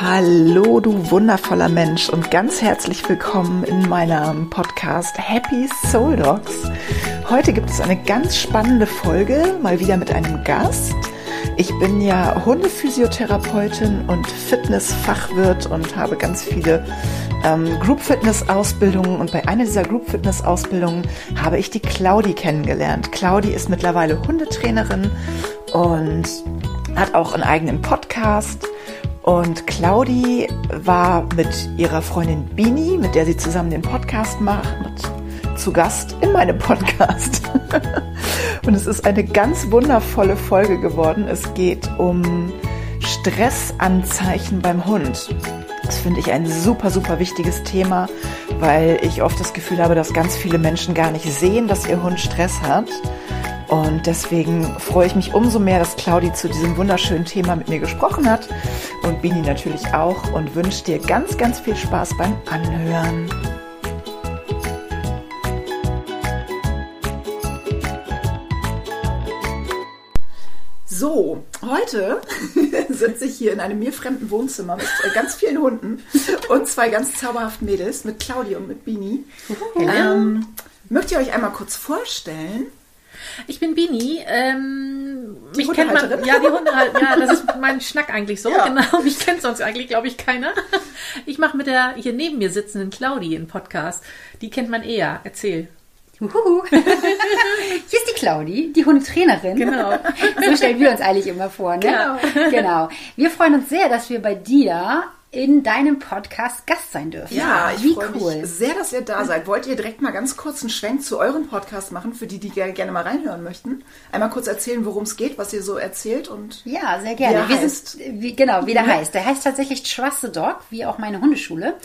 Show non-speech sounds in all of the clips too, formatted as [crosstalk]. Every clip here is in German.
Hallo, du wundervoller Mensch und ganz herzlich willkommen in meinem Podcast Happy Soul Dogs. Heute gibt es eine ganz spannende Folge, mal wieder mit einem Gast. Ich bin ja Hundephysiotherapeutin und Fitnessfachwirt und habe ganz viele ähm, Group Fitness Ausbildungen und bei einer dieser Group Fitness Ausbildungen habe ich die Claudi kennengelernt. Claudi ist mittlerweile Hundetrainerin und hat auch einen eigenen Podcast. Und Claudi war mit ihrer Freundin Bini, mit der sie zusammen den Podcast macht, zu Gast in meinem Podcast. [laughs] Und es ist eine ganz wundervolle Folge geworden. Es geht um Stressanzeichen beim Hund. Das finde ich ein super, super wichtiges Thema, weil ich oft das Gefühl habe, dass ganz viele Menschen gar nicht sehen, dass ihr Hund Stress hat. Und deswegen freue ich mich umso mehr, dass Claudi zu diesem wunderschönen Thema mit mir gesprochen hat und Bini natürlich auch und wünsche dir ganz, ganz viel Spaß beim Anhören. So, heute [laughs] sitze ich hier in einem mir fremden Wohnzimmer mit ganz vielen Hunden und zwei ganz zauberhaften Mädels mit Claudi und mit Bini. Ähm, möchtet ihr euch einmal kurz vorstellen? Ich bin Bini. Ähm, Die mich kennt man, ja, die Hundehalterin. Ja, das ist mein Schnack eigentlich so. [laughs] Ja. Genau. Mich kennt sonst eigentlich, glaube ich, keiner. Ich mache mit der hier neben mir sitzenden Claudi einen Podcast. Die kennt man eher. Erzähl. Huhu. [laughs] Hier ist die Claudi, die Hundetrainerin. Genau. So stellen wir uns eigentlich immer vor, ne? Genau. genau. Wir freuen uns sehr, dass wir bei dir in deinem Podcast Gast sein dürfen. Ja, ich wie freue cool. mich sehr, dass ihr da seid. Wollt ihr direkt mal ganz kurz einen Schwenk zu eurem Podcast machen, für die, die gerne, mal reinhören möchten? Einmal kurz erzählen, worum es geht, was ihr so erzählt und Ja, sehr gerne. Wie heißt. sind, wie, genau, wie der heißt. Der heißt tatsächlich Trust the Dog, wie auch meine Hundeschule.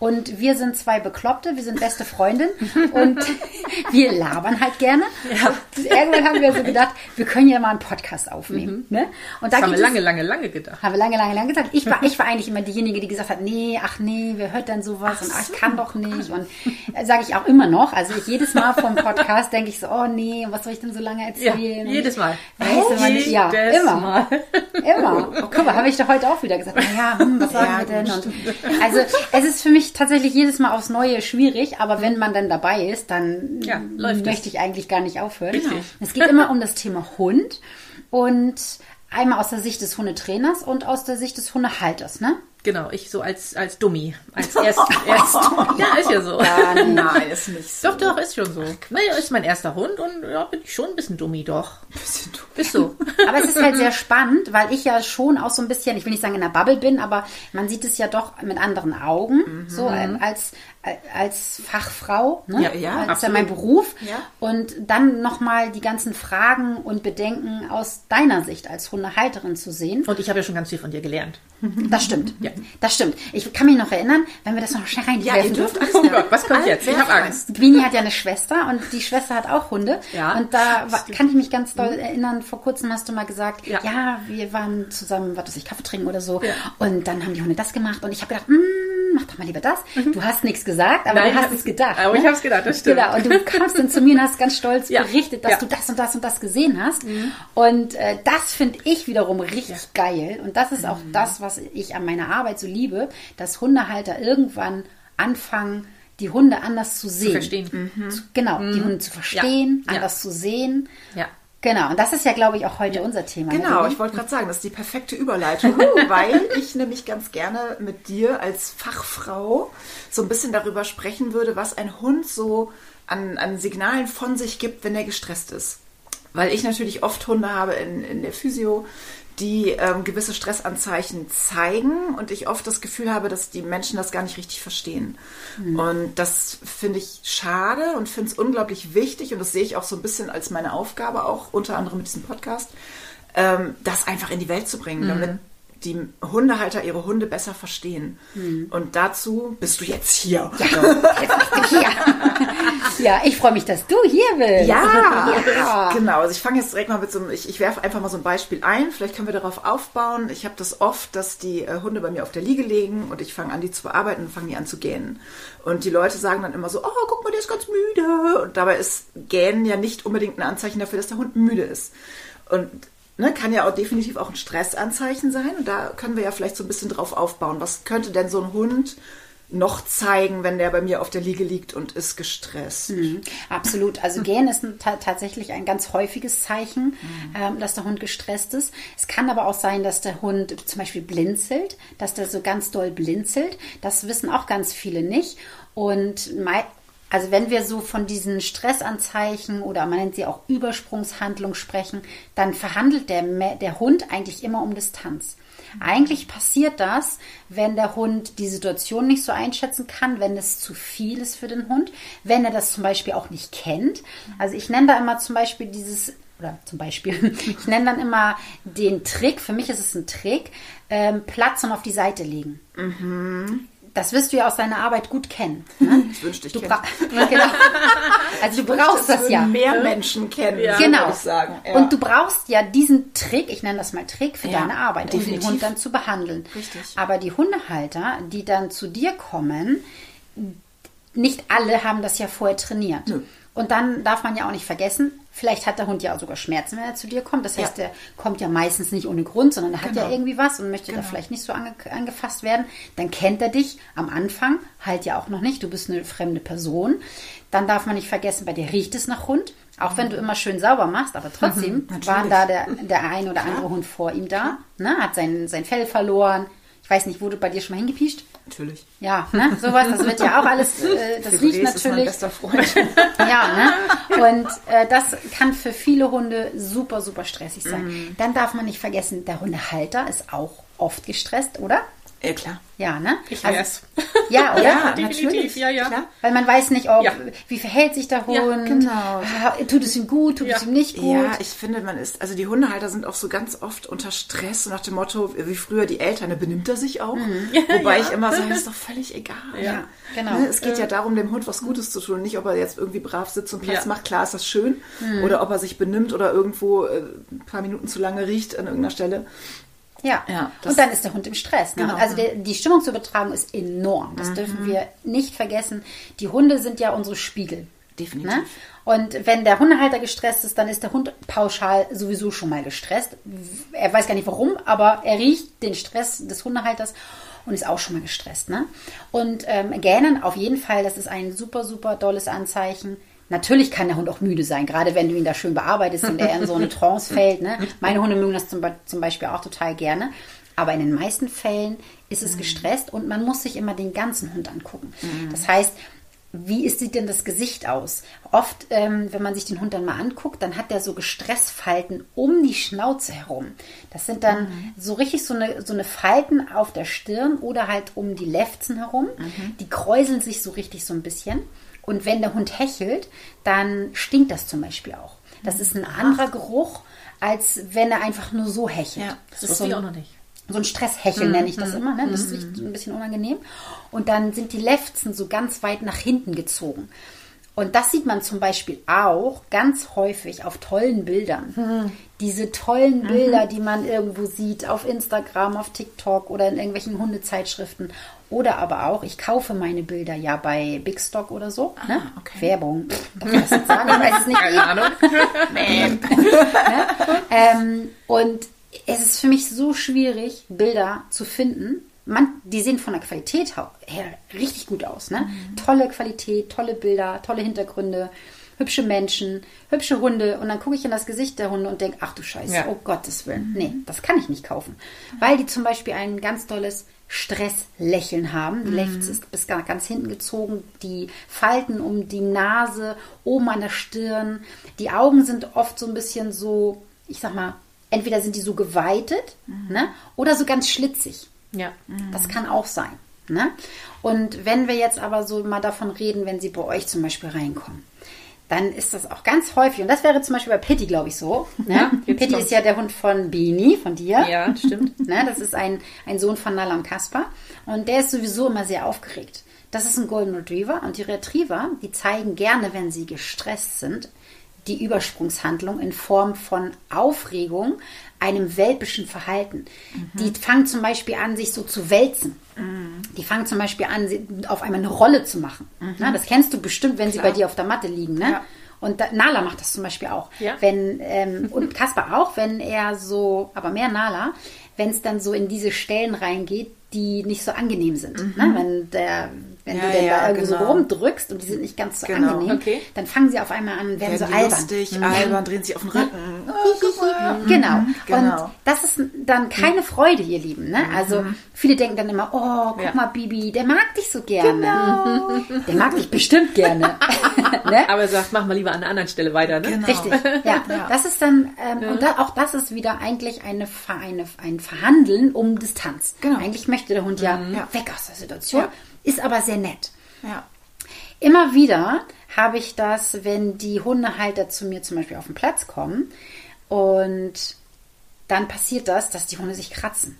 Und wir sind zwei Bekloppte, wir sind beste Freundinnen und [laughs] wir labern halt gerne. Und irgendwann haben wir so gedacht, wir können ja mal einen Podcast aufnehmen. Ne? Und da Das haben wir es- lange, lange, lange gedacht. Haben wir lange, lange, lange gesagt. Ich war, [laughs] ich war eigentlich immer diejenige, die gesagt hat, nee, ach nee, wer hört denn sowas und ach, ich kann doch nicht. Und sage ich auch immer noch. Also ich jedes Mal vom Podcast denke ich so, oh nee, was soll ich denn so lange Ja, erzählen? Und jedes Mal. Weiß immer nicht. Ja, immer. Mal. Immer. [laughs] Guck mal, habe ich doch heute auch wieder gesagt. Na ja, hm, was sagen Ja, wir denn? Und also es ist für mich tatsächlich jedes Mal aufs Neue schwierig, aber wenn man dann dabei ist, dann Ja, möchte es. ich eigentlich gar nicht aufhören. Richtig. Es geht immer um das Thema Hund und einmal aus der Sicht des Hundetrainers und aus der Sicht des Hundehalters, ne? Genau, ich so als, als Dummi. Als [laughs] erst, erst. Ja, ist ja so. Ja, nein, ist nicht so. Doch, doch, ist schon so. Naja, ist mein erster Hund und ja, bin ich schon ein bisschen Dummi, doch. Bisschen dumm. Ist so. [laughs] Aber es ist halt sehr spannend, weil ich ja schon auch so ein bisschen, ich will nicht sagen in der Bubble bin, aber man sieht es ja doch mit anderen Augen, so ähm, als als Fachfrau, ne? Ja, ja, das ist ja mein Beruf. Ja. Und dann nochmal die ganzen Fragen und Bedenken aus deiner Sicht als Hundehalterin zu sehen. Und ich habe ja schon ganz viel von dir gelernt. Das stimmt. [laughs] Ja. Das stimmt. Ich kann mich noch erinnern, wenn wir das noch schnell Ja, reinwerfen ihr dürft dürfen. Oh Gott, was kommt jetzt? Ich habe Angst. Bini hat ja eine Schwester und die Schwester hat auch Hunde. Ja, und da kann ich mich ganz doll erinnern, vor kurzem hast du mal gesagt, Ja. ja, wir waren zusammen, was weiß ich, Kaffee trinken oder so. Ja. Und dann haben die Hunde das gemacht und ich habe gedacht, mm, mach doch mal lieber das. Du hast nichts gesagt, aber Mhm. Nein, du hast es gedacht. aber ich hab's gedacht, das stimmt. Genau, und du [laughs] kamst dann zu mir und hast ganz stolz Ja. berichtet, dass Ja. Mhm. du das und das und das gesehen hast. Und äh, das finde ich wiederum richtig geil. Und das ist auch Mhm. das, was ich an meiner Arbeit so liebe, dass Hundehalter irgendwann anfangen, die Hunde anders zu sehen. verstehen. Zu, genau, die Hunde zu verstehen, Ja. anders zu sehen. Ja. Genau, und das ist ja, glaube ich, auch heute unser Thema. ne, Genau, ich wollte gerade sagen, das ist die perfekte Überleitung, [laughs] weil ich nämlich ganz gerne mit dir als Fachfrau so ein bisschen darüber sprechen würde, was ein Hund so an, an Signalen von sich gibt, wenn er gestresst ist. Weil ich natürlich oft Hunde habe in, in der Physio, die ähm, gewisse Stressanzeichen zeigen und ich oft das Gefühl habe, dass die Menschen das gar nicht richtig verstehen. Und das finde ich schade und finde es unglaublich wichtig und das sehe ich auch so ein bisschen als meine Aufgabe, auch unter anderem mit diesem Podcast, ähm, das einfach in die Welt zu bringen, damit die Hundehalter ihre Hunde besser verstehen. Und dazu bist du jetzt hier. Ja, [laughs] ja ich freue mich, dass du hier bist. Ja, Ja. genau. Also ich fange jetzt direkt mal mit so einem, ich, ich werfe einfach mal so ein Beispiel ein. Vielleicht können wir darauf aufbauen. Ich habe das oft, dass die äh, Hunde bei mir auf der Liege liegen und ich fange an, die zu bearbeiten und fangen die an zu gähnen. Und die Leute sagen dann immer so, oh, guck mal, der ist ganz müde. Und dabei ist Gähnen ja nicht unbedingt ein Anzeichen dafür, dass der Hund müde ist. Und ne, kann ja auch definitiv auch ein Stressanzeichen sein. Und da können wir ja vielleicht so ein bisschen drauf aufbauen. Was könnte denn so ein Hund noch zeigen, wenn der bei mir auf der Liege liegt und ist gestresst. Mhm, absolut. Also Gähnen ist ein, tatsächlich ein ganz häufiges Zeichen, mhm. ähm, dass der Hund gestresst ist. Es kann aber auch sein, dass der Hund zum Beispiel blinzelt, dass der so ganz doll blinzelt. Das wissen auch ganz viele nicht. Und also wenn wir so von diesen Stressanzeichen oder man nennt sie auch Übersprungshandlung sprechen, dann verhandelt der, der Hund eigentlich immer um Distanz. Eigentlich passiert das, wenn der Hund die Situation nicht so einschätzen kann, wenn es zu viel ist für den Hund, wenn er das zum Beispiel auch nicht kennt. Also ich nenne da immer zum Beispiel dieses oder zum Beispiel, [laughs] ich nenne dann immer den Trick, für mich ist es ein Trick, ähm, Platz und auf die Seite legen. Mhm das wirst du ja aus deiner Arbeit gut kennen. Ne? [laughs] Ich wünschte, ich du [laughs] genau. Also du brauchst das, das ja. Mehr Menschen kennen, ja. genau. sagen. Ja. Und du brauchst ja diesen Trick, ich nenne das mal Trick für ja, deine Arbeit, definitiv. um den Hund dann zu behandeln. Richtig. Aber die Hundehalter, die dann zu dir kommen, nicht alle haben das ja vorher trainiert. Nö. Und dann darf man ja auch nicht vergessen, vielleicht hat der Hund ja auch sogar Schmerzen, wenn er zu dir kommt. Das heißt, ja. der kommt ja meistens nicht ohne Grund, sondern er hat genau. ja irgendwie was und möchte genau. da vielleicht nicht so ange angefasst werden. Dann kennt er dich am Anfang halt ja auch noch nicht. Du bist eine fremde Person. Dann darf man nicht vergessen, bei dir riecht es nach Hund. Auch wenn du immer schön sauber machst, aber trotzdem [laughs] mhm, war da der, der ein oder andere Hund vor ihm da, ne, hat sein, sein Fell verloren. Ich weiß nicht, wurde bei dir schon mal hingepiescht? Natürlich. Ja, ne? sowas, das wird ja auch alles, [laughs] äh, das riecht natürlich. Ist mein bester Freund. [laughs] ja, ne? Und äh, das kann für viele Hunde super, super stressig sein. Mm. Dann darf man nicht vergessen, der Hundehalter ist auch oft gestresst, oder? Ja, klar. Ja, ne? Ich also, weiß. [laughs] Ja, oder? Ja, definitiv. Ja, ja. Klar. Weil man weiß nicht, ob, ja. wie verhält sich der Hund. Ja, genau. Tut es ihm gut, tut ja. es ihm nicht gut. Ja, ich finde, man ist, also die Hundehalter sind auch so ganz oft unter Stress, so nach dem Motto, wie früher die Eltern, da benimmt er sich auch. Mhm. Wobei ich immer sage, [laughs] ist doch völlig egal. Ja, genau. Ne? Es geht ja darum, dem Hund was Gutes zu tun. Nicht, ob er jetzt irgendwie brav sitzt und Platz macht, klar ist das schön. Mhm. Oder ob er sich benimmt oder irgendwo äh, ein paar Minuten zu lange riecht an irgendeiner Stelle. Ja, ja und dann ist der Hund im Stress. Ne? Genau. Also der, die Stimmungsübertragung ist enorm. Das mhm. dürfen wir nicht vergessen. Die Hunde sind ja unsere Spiegel. Definitiv. Ne? Und wenn der Hundehalter gestresst ist, dann ist der Hund pauschal sowieso schon mal gestresst. Er weiß gar nicht warum, aber er riecht den Stress des Hundehalters und ist auch schon mal gestresst. Ne? Und ähm, Gähnen auf jeden Fall, das ist ein super, super dolles Anzeichen. Natürlich kann der Hund auch müde sein, gerade wenn du ihn da schön bearbeitest und er in so eine [laughs] Trance fällt. Ne? Meine Hunde mögen das zum, zum Beispiel auch total gerne. Aber in den meisten Fällen ist es mhm. gestresst und man muss sich immer den ganzen Hund angucken. Mhm. Das heißt, wie sieht denn das Gesicht aus? Oft, ähm, wenn man sich den Hund dann mal anguckt, dann hat der so Gestressfalten um die Schnauze herum. Das sind dann mhm. so richtig so eine, so eine Falten auf der Stirn oder halt um die Lefzen herum. Mhm. Die kräuseln sich so richtig so ein bisschen. Und wenn der Hund hechelt, dann stinkt das zum Beispiel auch. Das ist ein anderer Geruch, als wenn er einfach nur so hechelt. Ja, das, das ist so ein, auch noch nicht. So ein Stresshecheln mm, nenne ich das mm, immer. Ne? Das mm. riecht ein bisschen unangenehm. Und dann sind die Lefzen so ganz weit nach hinten gezogen. Und das sieht man zum Beispiel auch ganz häufig auf tollen Bildern. Mhm. Diese tollen Bilder, mhm. die man irgendwo sieht, auf Instagram, auf TikTok oder in irgendwelchen Hundezeitschriften. Oder aber auch, ich kaufe meine Bilder ja bei Big Stock oder so. Ah, ne? okay. Werbung. Darf ich das jetzt sagen? Ich weiß es nicht. Keine Ahnung. [laughs] ne? [laughs] ähm, und es ist für mich so schwierig, Bilder zu finden, man, die sehen von der Qualität her richtig gut aus. Ne? Mhm. Tolle Qualität, tolle Bilder, tolle Hintergründe, hübsche Menschen, hübsche Hunde. Und dann gucke ich in das Gesicht der Hunde und denke, ach du Scheiße, ja. oh Gottes Willen. Nee, das kann ich nicht kaufen. Weil die zum Beispiel ein ganz tolles Stresslächeln haben. Die mhm. ist bis ganz hinten gezogen, die Falten um die Nase, oben an der Stirn. Die Augen sind oft so ein bisschen so, ich sag mal, entweder sind die so geweitet mhm. ne, oder so ganz schlitzig. Ja. Das kann auch sein. Ne? Und wenn wir jetzt aber so mal davon reden, wenn sie bei euch zum Beispiel reinkommen, dann ist das auch ganz häufig. Und das wäre zum Beispiel bei Pitti, glaube ich, so. Ne? Pitti ist ja der Hund von Beanie, von dir. Ja, stimmt. [laughs] Ne? Das ist ein, ein Sohn von Nala und Kaspar. Und der ist sowieso immer sehr aufgeregt. Das ist ein Golden Retriever. Und die Retriever, die zeigen gerne, wenn sie gestresst sind, die Übersprungshandlung in Form von Aufregung, einem welpischen Verhalten. Mhm. Die fangen zum Beispiel an, sich so zu wälzen. Mhm. Die fangen zum Beispiel an, auf einmal eine Rolle zu machen. Mhm. Na, das kennst du bestimmt, wenn Klar. sie bei dir auf der Matte liegen. Ne? Ja. Und da, Nala macht das zum Beispiel auch. Ja. Wenn, ähm, und [laughs] Kaspar auch, wenn er so, aber mehr Nala, wenn es dann so in diese Stellen reingeht, die nicht so angenehm sind. Ne? Wenn, der, wenn Ja, du denn ja, da irgendwie so genau. rumdrückst und die sind nicht ganz so Genau. angenehm, Okay. dann fangen sie auf einmal an und werden Werden so albern. lustig, Mhm. albern, drehen sich auf den Rücken. Oh, guck mal. Genau. Genau. Und das ist dann keine Freude, ihr Lieben. Ne? Also viele denken dann immer, oh, guck Ja. mal, Bibi, der mag dich so gerne. Genau. [laughs] Der mag dich bestimmt gerne. [laughs] ne? Aber sagt, mach mal lieber an einer anderen Stelle weiter, ne? Genau. Richtig, [laughs] ja. Das ist dann, ähm, und da, auch das ist wieder eigentlich eine, eine, ein Verhandeln um Distanz. Genau. Eigentlich möchte der Hund ja, weg aus der Situation. Ist aber sehr nett. Ja. Immer wieder habe ich das, wenn die Hundehalter zu mir zum Beispiel auf den Platz kommen und dann passiert das, dass die Hunde sich kratzen.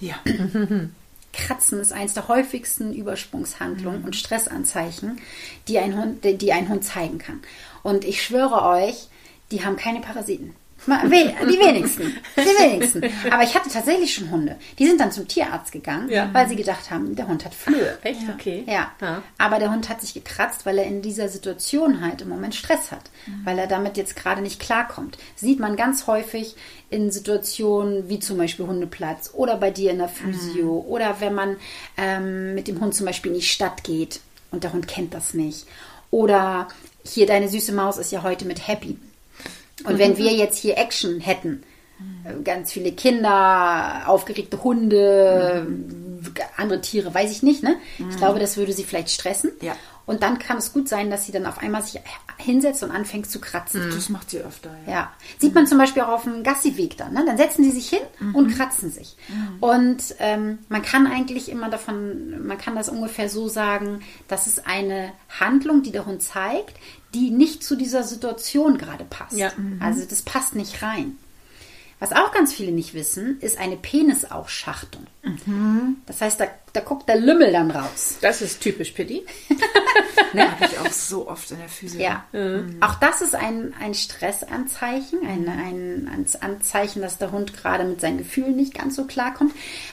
Ja. [clears throat] Kratzen ist eines der häufigsten Übersprungshandlungen und Stressanzeichen, die ein, Hund, die ein Hund zeigen kann. Und ich schwöre euch, die haben keine Parasiten. Die wenigsten. Die wenigsten. Aber ich hatte tatsächlich schon Hunde. Die sind dann zum Tierarzt gegangen, Ja. weil sie gedacht haben, der Hund hat Flöhe. Echt? Okay. Ja. Ja. aber der Hund hat sich gekratzt, weil er in dieser Situation halt im Moment Stress hat, weil er damit jetzt gerade nicht klarkommt. Sieht man ganz häufig in Situationen wie zum Beispiel Hundeplatz oder bei dir in der Physio oder wenn man ähm, mit dem Hund zum Beispiel in die Stadt geht und der Hund kennt das nicht. Oder hier deine süße Maus ist ja heute mit Happy. Und wenn wir jetzt hier Action hätten, äh, ganz viele Kinder, aufgeregte Hunde, andere Tiere, weiß ich nicht, ne? Ich glaube, das würde sie vielleicht stressen. Ja. Und dann kann es gut sein, dass sie dann auf einmal sich hinsetzt und anfängt zu kratzen. Das macht sie öfter. Ja. Ja. Sieht man zum Beispiel auch auf dem Gassiweg dann. Ne? Dann setzen die sich hin und kratzen sich. Und ähm, man kann eigentlich immer davon, man kann das ungefähr so sagen, das ist eine Handlung, die der Hund zeigt, die nicht zu dieser Situation gerade passt. Ja. Also das passt nicht rein. Was auch ganz viele nicht wissen, ist eine Penisausschachtung. Das heißt, da, da guckt der Lümmel dann raus. Das ist typisch Pitti. [laughs] Habe ich auch so oft in der Physik. Ja, auch das ist ein, ein Stressanzeichen, ein, ein, ein Anzeichen, dass der Hund gerade mit seinen Gefühlen nicht ganz so klarkommt.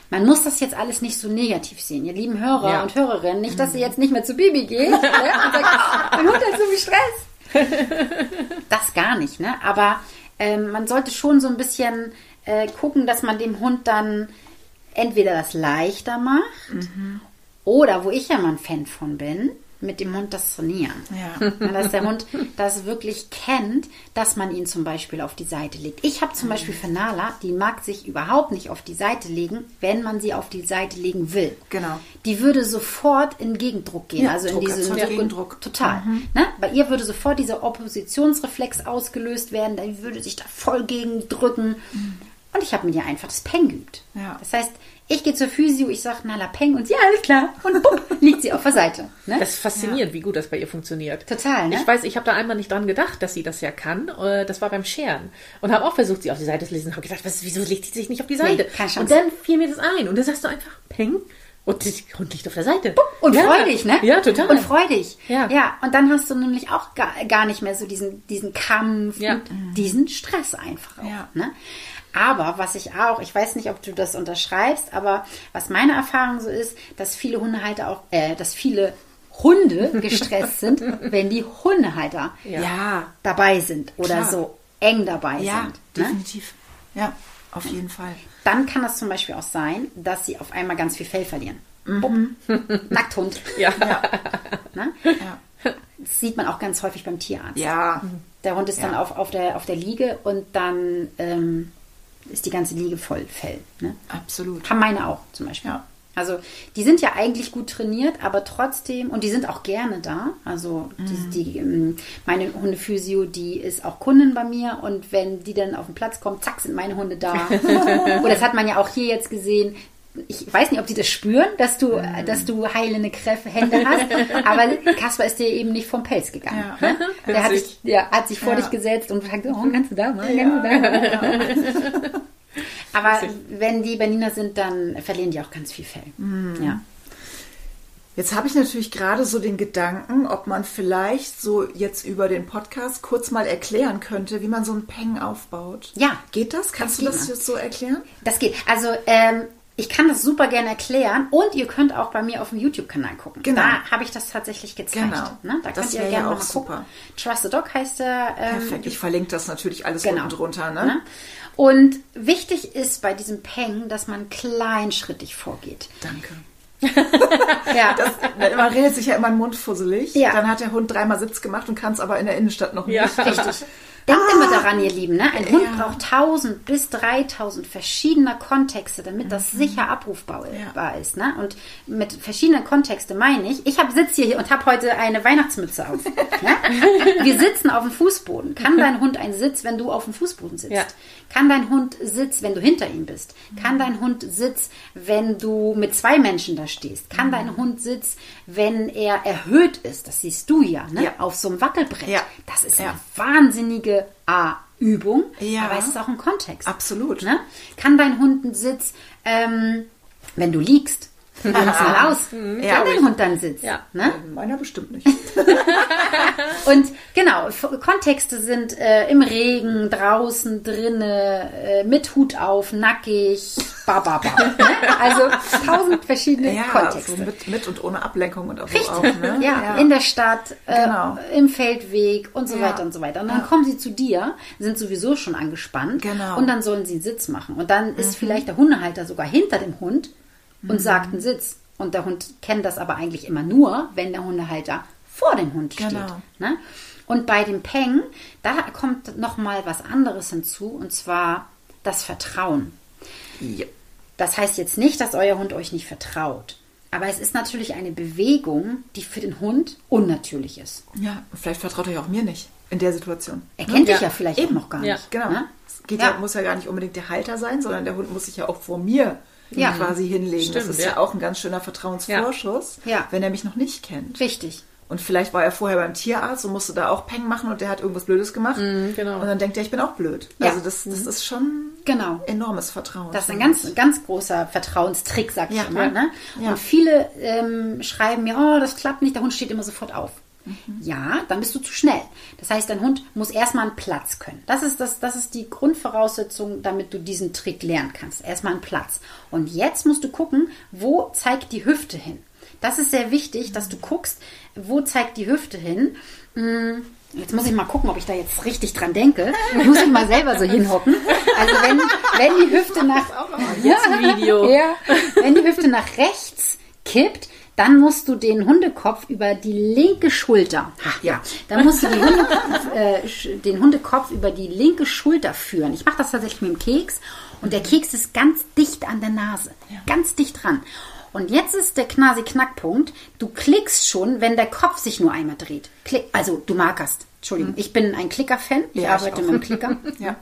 Man muss das jetzt alles nicht so negativ sehen, ihr lieben Hörer Ja. und Hörerinnen. Nicht, dass ihr jetzt nicht mehr zu Bibi geht ne, und sagt, "Ah, [laughs] mein Hund hat so viel Stress. Das gar nicht, ne? Aber ähm, man sollte schon so ein bisschen äh, gucken, dass man dem Hund dann entweder das leichter macht oder, wo ich ja mal ein Fan von bin, mit dem Hund das trainieren. Ja. [laughs] Dass der Hund das wirklich kennt, dass man ihn zum Beispiel auf die Seite legt. Ich habe zum Beispiel für Nala, die mag sich überhaupt nicht auf die Seite legen, wenn man sie auf die Seite legen will. Genau. Die würde sofort in Gegendruck gehen. Ja, also in Druck diese erzeugt Druck- Gegendruck. Total. Ne? Bei ihr würde sofort dieser Oppositionsreflex ausgelöst werden. Die würde sich da voll gegen drücken. Und ich habe mir ja einfach das Peng geübt. Ja. Das heißt, ich gehe zur Physio, ich sage Nala Peng und ja, alles klar. Und bupp, liegt sie auf der Seite. Ne? Das ist faszinierend, wie gut das bei ihr funktioniert. Total, ne? Ich weiß, ich habe da einmal nicht dran gedacht, dass sie das ja kann. Äh, Das war beim Scheren. Und habe auch versucht, sie auf die Seite zu lesen. Habe gedacht, was, wieso legt sie sich nicht auf die Seite? keine Chance. und dann fiel mir das ein. Und dann sagst du einfach, peng. Und der Hund liegt auf der Seite. Und ja. freudig, ne? Ja, total. Und freudig. Ja. ja. Und dann hast du nämlich auch gar, gar nicht mehr so diesen, diesen Kampf Ja. und diesen Stress einfach auch. Ja. Ne? Aber was ich auch, ich weiß nicht, ob du das unterschreibst, aber was meine Erfahrung so ist, dass viele Hundehalter auch, äh, dass viele Hunde [laughs] gestresst sind, wenn die Hundehalter Ja. Ja. dabei sind oder Klar. so eng dabei Ja, sind. Ne? definitiv. Ja, auf jeden Fall. Dann kann das zum Beispiel auch sein, dass sie auf einmal ganz viel Fell verlieren. Mhm. Nackthund. [laughs] Ja. Ne? Ja. Das sieht man auch ganz häufig beim Tierarzt. Ja. Der Hund ist dann Ja. auf, auf, der, auf der Liege und dann ähm, ist die ganze Liege voll Fell. Ne? Absolut. Haben meine auch zum Beispiel. Ja. Also die sind ja eigentlich gut trainiert, aber trotzdem, und die sind auch gerne da. Also Mhm. die, die, ähm, meine Hundephysio, die ist auch Kundin bei mir und wenn die dann auf den Platz kommt, zack, sind meine Hunde da. [laughs] und das hat man ja auch hier jetzt gesehen. Ich weiß nicht, ob die das spüren, dass du, Mhm. dass du heilende Kräfte, Hände hast, [laughs] aber Kasper ist dir eben nicht vom Pelz gegangen. Ja. Ne? [laughs] Der hat sich, ja, hat sich vor Ja. dich gesetzt und fragt, oh, kannst du da mal, kannst du da mal. [laughs] Aber wenn die Berliner sind, dann verlieren die auch ganz viel Fell. Mhm. Ja. Jetzt habe ich natürlich gerade so den Gedanken, ob man vielleicht so jetzt über den Podcast kurz mal erklären könnte, wie man so einen Peng aufbaut. Ja. Geht das? Kannst Das du das jetzt so erklären? Das geht. Also ähm, ich kann das super gerne erklären und ihr könnt auch bei mir auf dem YouTube-Kanal gucken. Genau. Da habe ich das tatsächlich gezeigt. Genau. Ne? Da Das könnt ihr wäre gerne ja mal auch gucken. super. Trust the Dog heißt der. Ähm, Perfekt. Ich verlinke das natürlich alles Genau. unten drunter. Ne? Ne? Und wichtig ist bei diesem Peng, dass man kleinschrittig vorgeht. Danke. [laughs] [laughs] Ja, Das, man redet sich ja immer den Mund fusselig. Ja. Dann hat der Hund dreimal Sitz gemacht und kann es aber in der Innenstadt noch nicht. Ja. [laughs] Richtig. Denkt immer daran, ihr Lieben, ne? ein Hund Ja. braucht 1000 bis 3000 verschiedener Kontexte, damit das Mhm. sicher abrufbar ist. Ne? Und mit verschiedenen Kontexte meine ich, ich sitze hier und habe heute eine Weihnachtsmütze auf. [laughs] ne? Wir sitzen auf dem Fußboden. Kann dein Hund einen Sitz, wenn du auf dem Fußboden sitzt? Ja. Kann dein Hund Sitz, wenn du hinter ihm bist? Kann dein Hund Sitz, wenn du mit zwei Menschen da stehst? Kann dein Hund Sitz, wenn er erhöht ist? Das siehst du ja, ne? Ja. auf so einem Wackelbrett. Ja. Das ist Ja. eine wahnsinnige A. Übung, Ja. aber es ist auch ein Kontext. Absolut. Ne? Kann dein Hund einen Sitz, ähm, wenn du liegst? Probier das mal aus. Ja, Kann dein Hund dann Sitz? Ja. Ne? Meiner bestimmt nicht. [laughs] Und genau, Kontexte sind äh, im Regen, draußen, drinne, äh, mit Hut auf, nackig, bababa. ne? Also tausend verschiedene ja, Kontexte. so mit, mit und ohne Ablenkung und auch, Richtig. auch ne? ja, in der Stadt, äh, Genau. im Feldweg und so Ja. weiter und so weiter. Und dann Ja. kommen sie zu dir, sind sowieso schon angespannt Genau. Mhm. und dann sollen sie einen Sitz machen. Und dann ist vielleicht der Hundehalter sogar hinter dem Hund und sagt einen Sitz. Und der Hund kennt das aber eigentlich immer nur, wenn der Hundehalter vor dem Hund Genau. steht. Ne? Und bei dem Peng, da kommt noch mal was anderes hinzu, und zwar das Vertrauen. Ja. Das heißt jetzt nicht, dass euer Hund euch nicht vertraut. Aber es ist natürlich eine Bewegung, die für den Hund unnatürlich ist. ja, vielleicht vertraut er ja auch mir nicht in der Situation. Er kennt Ja. dich ja vielleicht auch noch gar Ja. nicht. Genau. Ne? Es geht ja. Ja. muss ja gar nicht unbedingt der Halter sein, sondern der Hund muss sich ja auch vor mir Ja. quasi hinlegen. das Stimmt, ist ja. ja. auch ein ganz schöner Vertrauensvorschuss, Ja. wenn er mich noch nicht kennt. Richtig. Und vielleicht war er vorher beim Tierarzt und musste da auch Peng machen und der hat irgendwas Blödes gemacht. genau. Und dann denkt er, ich bin auch blöd. Ja. Also das, das ist schon Genau. enormes Vertrauen. Das ist ein ganz, ganz großer Vertrauenstrick, sag ich Ja. immer. Ne? Und viele ähm, schreiben mir, oh, das klappt nicht, der Hund steht immer sofort auf. Ja, dann bist du zu schnell. Das heißt, dein Hund muss erstmal einen Platz können. Das ist, das, das ist die Grundvoraussetzung, damit du diesen Trick lernen kannst. Erstmal einen Platz. Und jetzt musst du gucken, wo zeigt die Hüfte hin. Das ist sehr wichtig, dass du guckst, wo zeigt die Hüfte hin. Hm, Jetzt muss ich mal gucken, ob ich da jetzt richtig dran denke. Muss ich mal selber so hinhocken. Also wenn, wenn die Hüfte nach Video. ja, wenn die Hüfte nach rechts kippt, dann musst du den Hundekopf über die linke Schulter. Ach, ja, dann musst du die Hunde, äh, den Hundekopf über die linke Schulter führen. Ich mache das tatsächlich mit dem Keks und der Keks ist ganz dicht an der Nase, ganz dicht dran. Und jetzt ist der knasi Knackpunkt. Du klickst schon, wenn der Kopf sich nur einmal dreht. Klick, also du markerst. Entschuldigung, ich bin ein Klicker-Fan. Ich Ja, ich arbeite auch. mit dem Klicker. [laughs] Ja.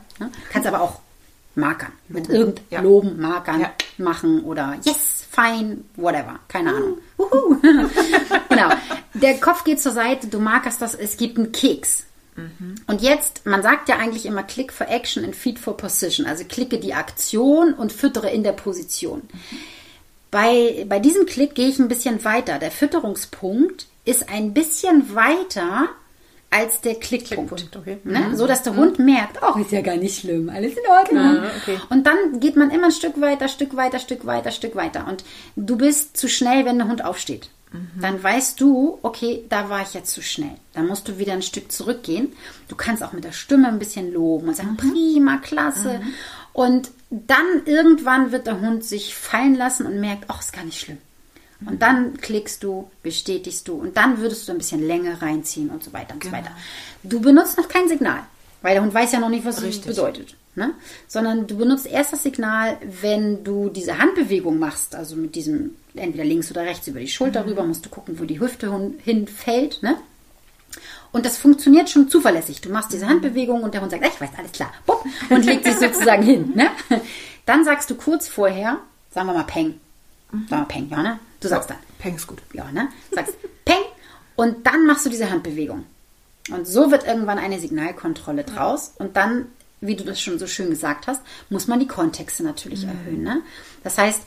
Kannst aber auch markern. Mit irgend Ja. Loben, markern, Ja. machen oder yes, fine, whatever. Keine Ahnung. Uhu. [laughs] genau. Der Kopf geht zur Seite, du markerst das, es gibt einen Keks. Und jetzt, man sagt ja eigentlich immer Click for Action and Feed for Position. Also klicke die Aktion und füttere in der Position. Bei, bei diesem Klick gehe ich ein bisschen weiter. Der Fütterungspunkt ist ein bisschen weiter als der Klickpunkt. Klickpunkt, okay. Ne? So dass der Hund merkt, oh, ist ja gar nicht schlimm, alles in Ordnung. Ah, okay. Und dann geht man immer ein Stück weiter, Stück weiter, Stück weiter, Stück weiter. Und du bist zu schnell, wenn der Hund aufsteht. Dann weißt du, okay, da war ich jetzt zu schnell. Dann musst du wieder ein Stück zurückgehen. Du kannst auch mit der Stimme ein bisschen loben und sagen, prima, klasse. Und dann irgendwann wird der Hund sich fallen lassen und merkt, ach, ist gar nicht schlimm. Und dann klickst du, bestätigst du und dann würdest du ein bisschen Länge reinziehen und so weiter und so weiter. Du benutzt noch kein Signal, weil der Hund weiß ja noch nicht, was es Richtig. bedeutet. Ne? Sondern du benutzt erst das Signal, wenn du diese Handbewegung machst, also mit diesem entweder links oder rechts über die Schulter rüber, musst du gucken, wo die Hüfte hinfällt. Ne? Und das funktioniert schon zuverlässig. Du machst diese Handbewegung und der Hund sagt, "Ah, ich weiß, alles klar. Bupp, und legt sich [laughs] sozusagen hin. Ne? Dann sagst du kurz vorher, sagen wir mal Peng. Sagen wir mal Peng, ja, ne? Du sagst dann, Peng ist gut. ja, ne? Sagst [laughs] Peng und dann machst du diese Handbewegung. Und so wird irgendwann eine Signalkontrolle draus und dann, wie du das schon so schön gesagt hast, muss man die Kontexte natürlich erhöhen. Ne? Das heißt,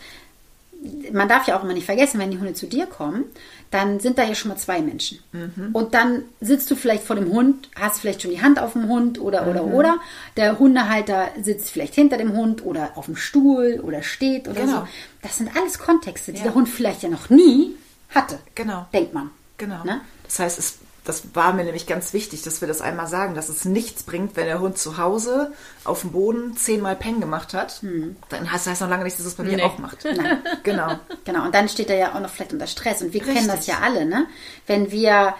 man darf ja auch immer nicht vergessen, wenn die Hunde zu dir kommen, dann sind da ja schon mal zwei Menschen. Mhm. Und dann sitzt du vielleicht vor dem Hund, hast vielleicht schon die Hand auf dem Hund oder, oder, Mhm. oder. Der Hundehalter sitzt vielleicht hinter dem Hund oder auf dem Stuhl oder steht oder Genau. so. Das sind alles Kontexte, die Ja. der Hund vielleicht ja noch nie hatte. Genau. Denkt man. Genau. Ne? Das heißt, es, das war mir nämlich ganz wichtig, dass wir das einmal sagen, dass es nichts bringt, wenn der Hund zu Hause auf dem Boden zehnmal Peng gemacht hat. Dann heißt das noch lange nicht, dass es bei mir Nee. auch macht. Nein. [laughs] Genau. Genau, und dann steht er ja auch noch vielleicht unter Stress. Und wir kennen Richtig. das ja alle, ne? Wenn wir,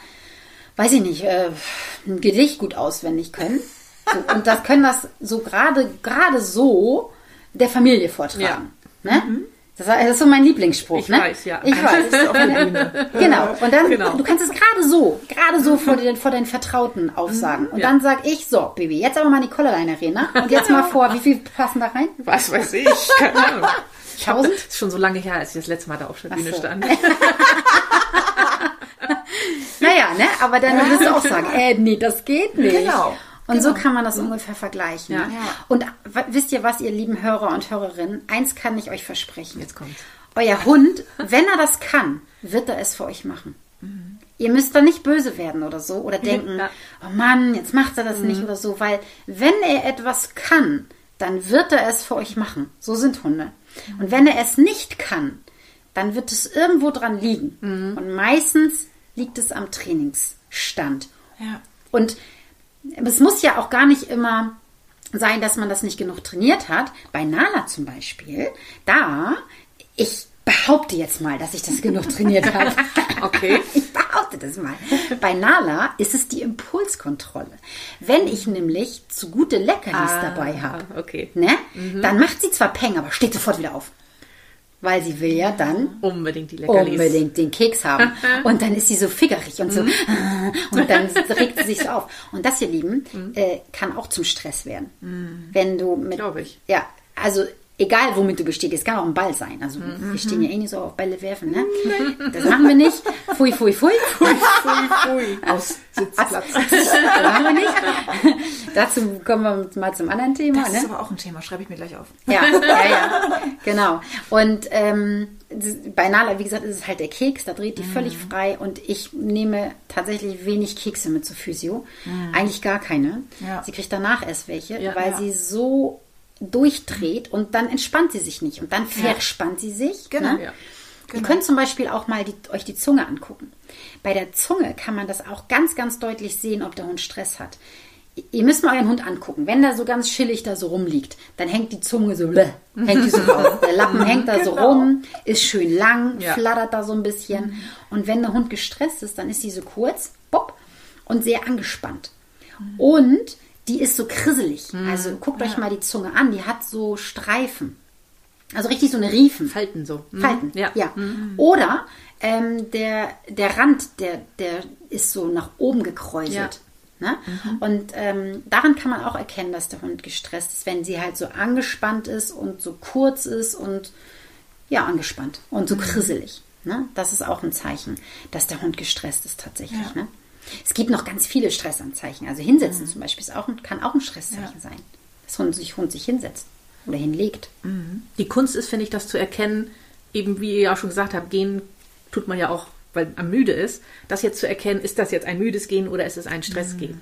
weiß ich nicht, äh, ein Gedicht gut auswendig können. So, und das können das so gerade, gerade so der Familie vortragen. Ne? Das das ist so mein Lieblingsspruch. Ich ne? weiß, ja. Ich [laughs] weiß. Genau. Und dann, Genau. du kannst es gerade so, gerade so vor, den, vor deinen Vertrauten aufsagen. Und Ja. dann sag ich, so, Baby, jetzt aber mal Nicole Leine Arena. Und jetzt mal vor, wie viel passen da rein? Was weiß ich? Keine Ahnung. Tausend? das ist schon so lange her, als ich das letzte Mal da auf der Bühne so. stand. [laughs] Naja, ne? Aber dann wirst du auch sagen, äh, nee, das geht nicht. Genau. Und so kann man das ungefähr vergleichen. Ja. Und wisst ihr was, ihr lieben Hörer und Hörerinnen? Eins kann ich euch versprechen. Jetzt kommt's. Euer Hund, wenn er das kann, wird er es für euch machen. Ihr müsst da nicht böse werden oder so oder denken, Ja. oh Mann, jetzt macht er das nicht oder so, weil wenn er etwas kann, dann wird er es für euch machen. So sind Hunde. Und wenn er es nicht kann, dann wird es irgendwo dran liegen. Und meistens liegt es am Trainingsstand. Ja. Und es muss ja auch gar nicht immer sein, dass man das nicht genug trainiert hat. Bei Nala zum Beispiel, da, ich behaupte jetzt mal, dass ich das [laughs] genug trainiert habe. [laughs] Okay. [laughs] Ich behaupte das mal. Bei Nala ist es die Impulskontrolle. Wenn ich nämlich zu gute Leckerlis Ah, dabei habe, okay. ne, dann macht sie zwar Peng, aber steht sofort wieder auf. Weil sie will ja dann Unbedingt die Leckerlis. unbedingt den Keks haben. [laughs] Und dann ist sie so figgerig und so. [laughs] Und dann regt sie sich so auf. Und das, ihr Lieben, äh, kann auch zum Stress werden. Wenn du mit. Glaub ich. Ja, also egal womit du bestätigst, es kann auch ein Ball sein. Also wir stehen ja eh nicht so auf Bälle werfen, ne? Das machen wir nicht. Pfui, pfui, pfui. Pfui, pfui, pfui. Aus Sitzplatz. Das machen wir nicht. Dazu kommen wir mal zum anderen Thema. Das ne? ist aber auch ein Thema, schreibe ich mir gleich auf. Ja, ja, ja, genau. Und ähm, bei Nala, wie gesagt, ist es halt der Keks, da dreht die völlig frei und ich nehme tatsächlich wenig Kekse mit zur Physio. Eigentlich gar keine. Ja. Sie kriegt danach erst welche, weil sie so durchdreht und dann entspannt sie sich nicht und dann verspannt sie sich. Genau. Ne? Ja. Ihr könnt zum Beispiel auch mal die, euch die Zunge angucken. Bei der Zunge kann man das auch ganz, ganz deutlich sehen, ob der Hund Stress hat. Ihr müsst mal euren Hund angucken. Wenn der so ganz chillig da so rumliegt, dann hängt die Zunge so, bläh, hängt die so [laughs] raus. Der Lappen hängt da so Genau. rum, ist schön lang, Ja. flattert da so ein bisschen. Und wenn der Hund gestresst ist, dann ist die so kurz, bopp, und sehr angespannt. Und die ist so krisselig. Also guckt euch mal die Zunge an, die hat so Streifen. Also richtig so eine Riefen. Falten so. Mhm. Falten, Ja. ja. Oder ähm, der, der Rand, der, der ist so nach oben gekräuselt. Ne? Und ähm, daran kann man auch erkennen, dass der Hund gestresst ist, wenn sie halt so angespannt ist und so kurz ist und ja, angespannt und so krisselig. Ne? Das ist auch ein Zeichen, dass der Hund gestresst ist tatsächlich. Ja. Ne? Es gibt noch ganz viele Stressanzeichen. Also hinsetzen zum Beispiel ist auch, ein- kann auch ein Stresszeichen sein. Dass Hund sich, Hund sich hinsetzt oder hinlegt. Die Kunst ist, finde ich, das zu erkennen, eben wie ihr ja auch schon gesagt habt, gehen tut man ja auch, weil man müde ist. Das jetzt zu erkennen, ist das jetzt ein müdes Gehen oder ist es ein Stressgehen?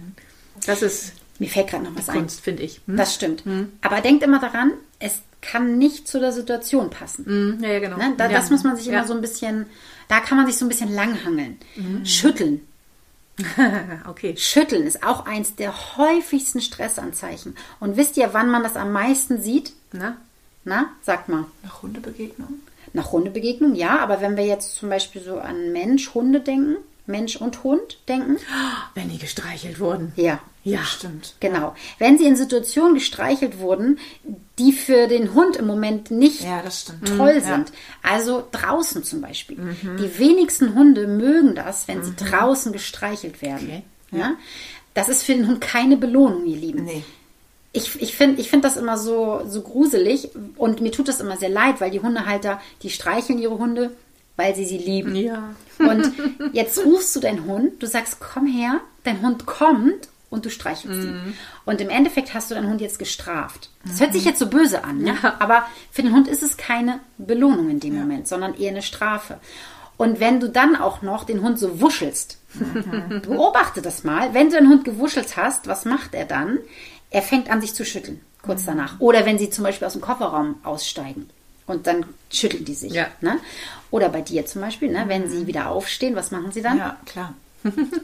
Das ist Mir fällt gerade noch was ein. Kunst, finde ich. Hm? Das stimmt. Aber denkt immer daran, es kann nicht zu der Situation passen. Hm, Ja, ja, genau. Ne? Da, ja. Das muss man sich immer ja. Mhm. so ein bisschen, da kann man sich so ein bisschen langhangeln. Schütteln. [laughs] okay. Schütteln ist auch eins der häufigsten Stressanzeichen. Und wisst ihr, wann man das am meisten sieht? Na? Na, sagt mal. Nach Hundebegegnung? Nach Hundebegegnung, ja, aber wenn wir jetzt zum Beispiel so an Mensch, Hunde denken, Mensch und Hund denken, [gasps] Wenn die gestreichelt wurden. ja, Ja. Stimmt. Genau. Wenn sie in Situationen gestreichelt wurden, die für den Hund im Moment nicht Ja, toll Mhm, ja. sind. Also draußen zum Beispiel. Die wenigsten Hunde mögen das, wenn sie draußen gestreichelt werden. Okay. Ja? Das ist für den Hund keine Belohnung, ihr Lieben. Nee. Ich, ich finde ich find das immer so, so gruselig und mir tut das immer sehr leid, weil die Hundehalter, die streicheln ihre Hunde, weil sie sie lieben. Ja. Und jetzt rufst du deinen Hund, du sagst, komm her, dein Hund kommt und du streichelst ihn. Und im Endeffekt hast du deinen Hund jetzt gestraft. Das hört sich jetzt so böse an, ne? Ja. aber für den Hund ist es keine Belohnung in dem Moment, sondern eher eine Strafe. Und wenn du dann auch noch den Hund so wuschelst, [laughs] beobachte das mal, wenn du den Hund gewuschelt hast, was macht er dann? Er fängt an, sich zu schütteln, kurz danach. Oder wenn sie zum Beispiel aus dem Kofferraum aussteigen. Und dann schütteln die sich. Ja. Ne? Oder bei dir zum Beispiel, ne? wenn sie wieder aufstehen, was machen sie dann? Ja, klar.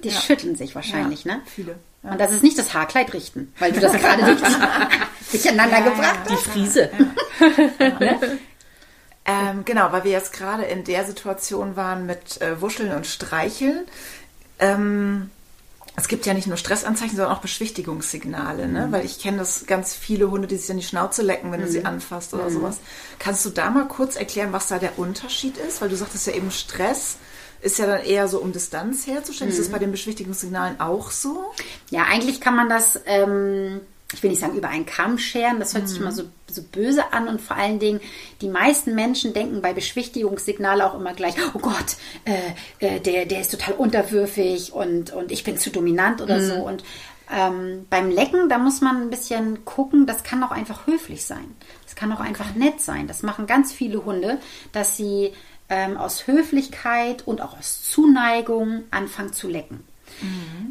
Die [laughs] schütteln sich wahrscheinlich, Ja, ne? viele, ja. Und das ist nicht das Haarkleid richten, weil du das gerade nicht [laughs] durcheinander gebracht Die hast. Friese. [laughs] Ähm, genau, weil wir jetzt gerade in der Situation waren mit äh, Wuscheln und Streicheln. Ähm, es gibt ja nicht nur Stressanzeichen, sondern auch Beschwichtigungssignale, ne? weil ich kenne das ganz viele Hunde, die sich an die Schnauze lecken, wenn du sie anfasst oder sowas. Kannst du da mal kurz erklären, was da der Unterschied ist? Weil du sagtest ja eben, Stress ist ja dann eher so, um Distanz herzustellen. Ist das bei den Beschwichtigungssignalen auch so? Ja, eigentlich kann man das, ähm, ich will nicht sagen über einen Kamm scheren, das hört sich immer so, so böse an und vor allen Dingen, die meisten Menschen denken bei Beschwichtigungssignale auch immer gleich, oh Gott, äh, äh, der, der ist total unterwürfig und, und ich bin zu dominant oder so. Und ähm, beim Lecken, da muss man ein bisschen gucken, das kann auch einfach höflich sein. Das kann auch einfach nett sein. Das machen ganz viele Hunde, dass sie ähm, aus Höflichkeit und auch aus Zuneigung anfangen zu lecken.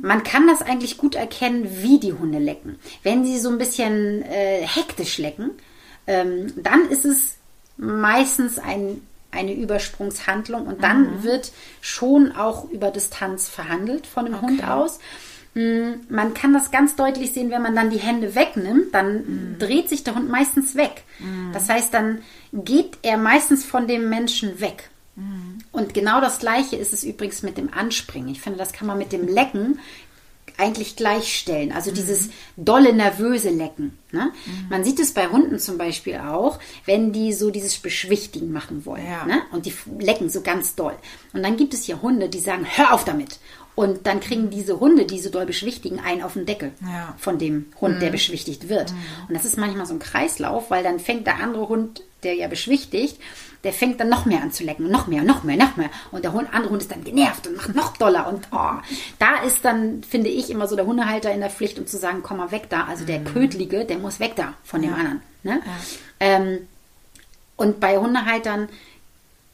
Man kann das eigentlich gut erkennen, wie die Hunde lecken. Wenn sie so ein bisschen äh, hektisch lecken, ähm, dann ist es meistens ein, eine Übersprungshandlung und dann wird schon auch über Distanz verhandelt von dem Hund aus. Mm, Man kann das ganz deutlich sehen, wenn man dann die Hände wegnimmt, dann dreht sich der Hund meistens weg. Das heißt, dann geht er meistens von dem Menschen weg. Und genau das Gleiche ist es übrigens mit dem Anspringen. Ich finde, das kann man mit dem Lecken eigentlich gleichstellen. Also dieses dolle, nervöse Lecken. Ne? Man sieht es bei Hunden zum Beispiel auch, wenn die so dieses Beschwichtigen machen wollen. Ja. Ne? Und die lecken so ganz doll. Und dann gibt es hier Hunde, die sagen, hör auf damit. Und dann kriegen diese Hunde, die so doll beschwichtigen, einen auf den Deckel Ja. von dem Hund, der beschwichtigt wird. Und das ist manchmal so ein Kreislauf, weil dann fängt der andere Hund, der ja beschwichtigt, der fängt dann noch mehr an zu lecken, noch mehr, noch mehr, noch mehr. Und der Hund, andere Hund ist dann genervt und macht noch doller. Und oh, da ist dann, finde ich, immer so der Hundehalter in der Pflicht, um zu sagen, komm mal weg da. Also der Ködlige, der muss weg da von dem anderen. Ne? Ähm, und bei Hundehaltern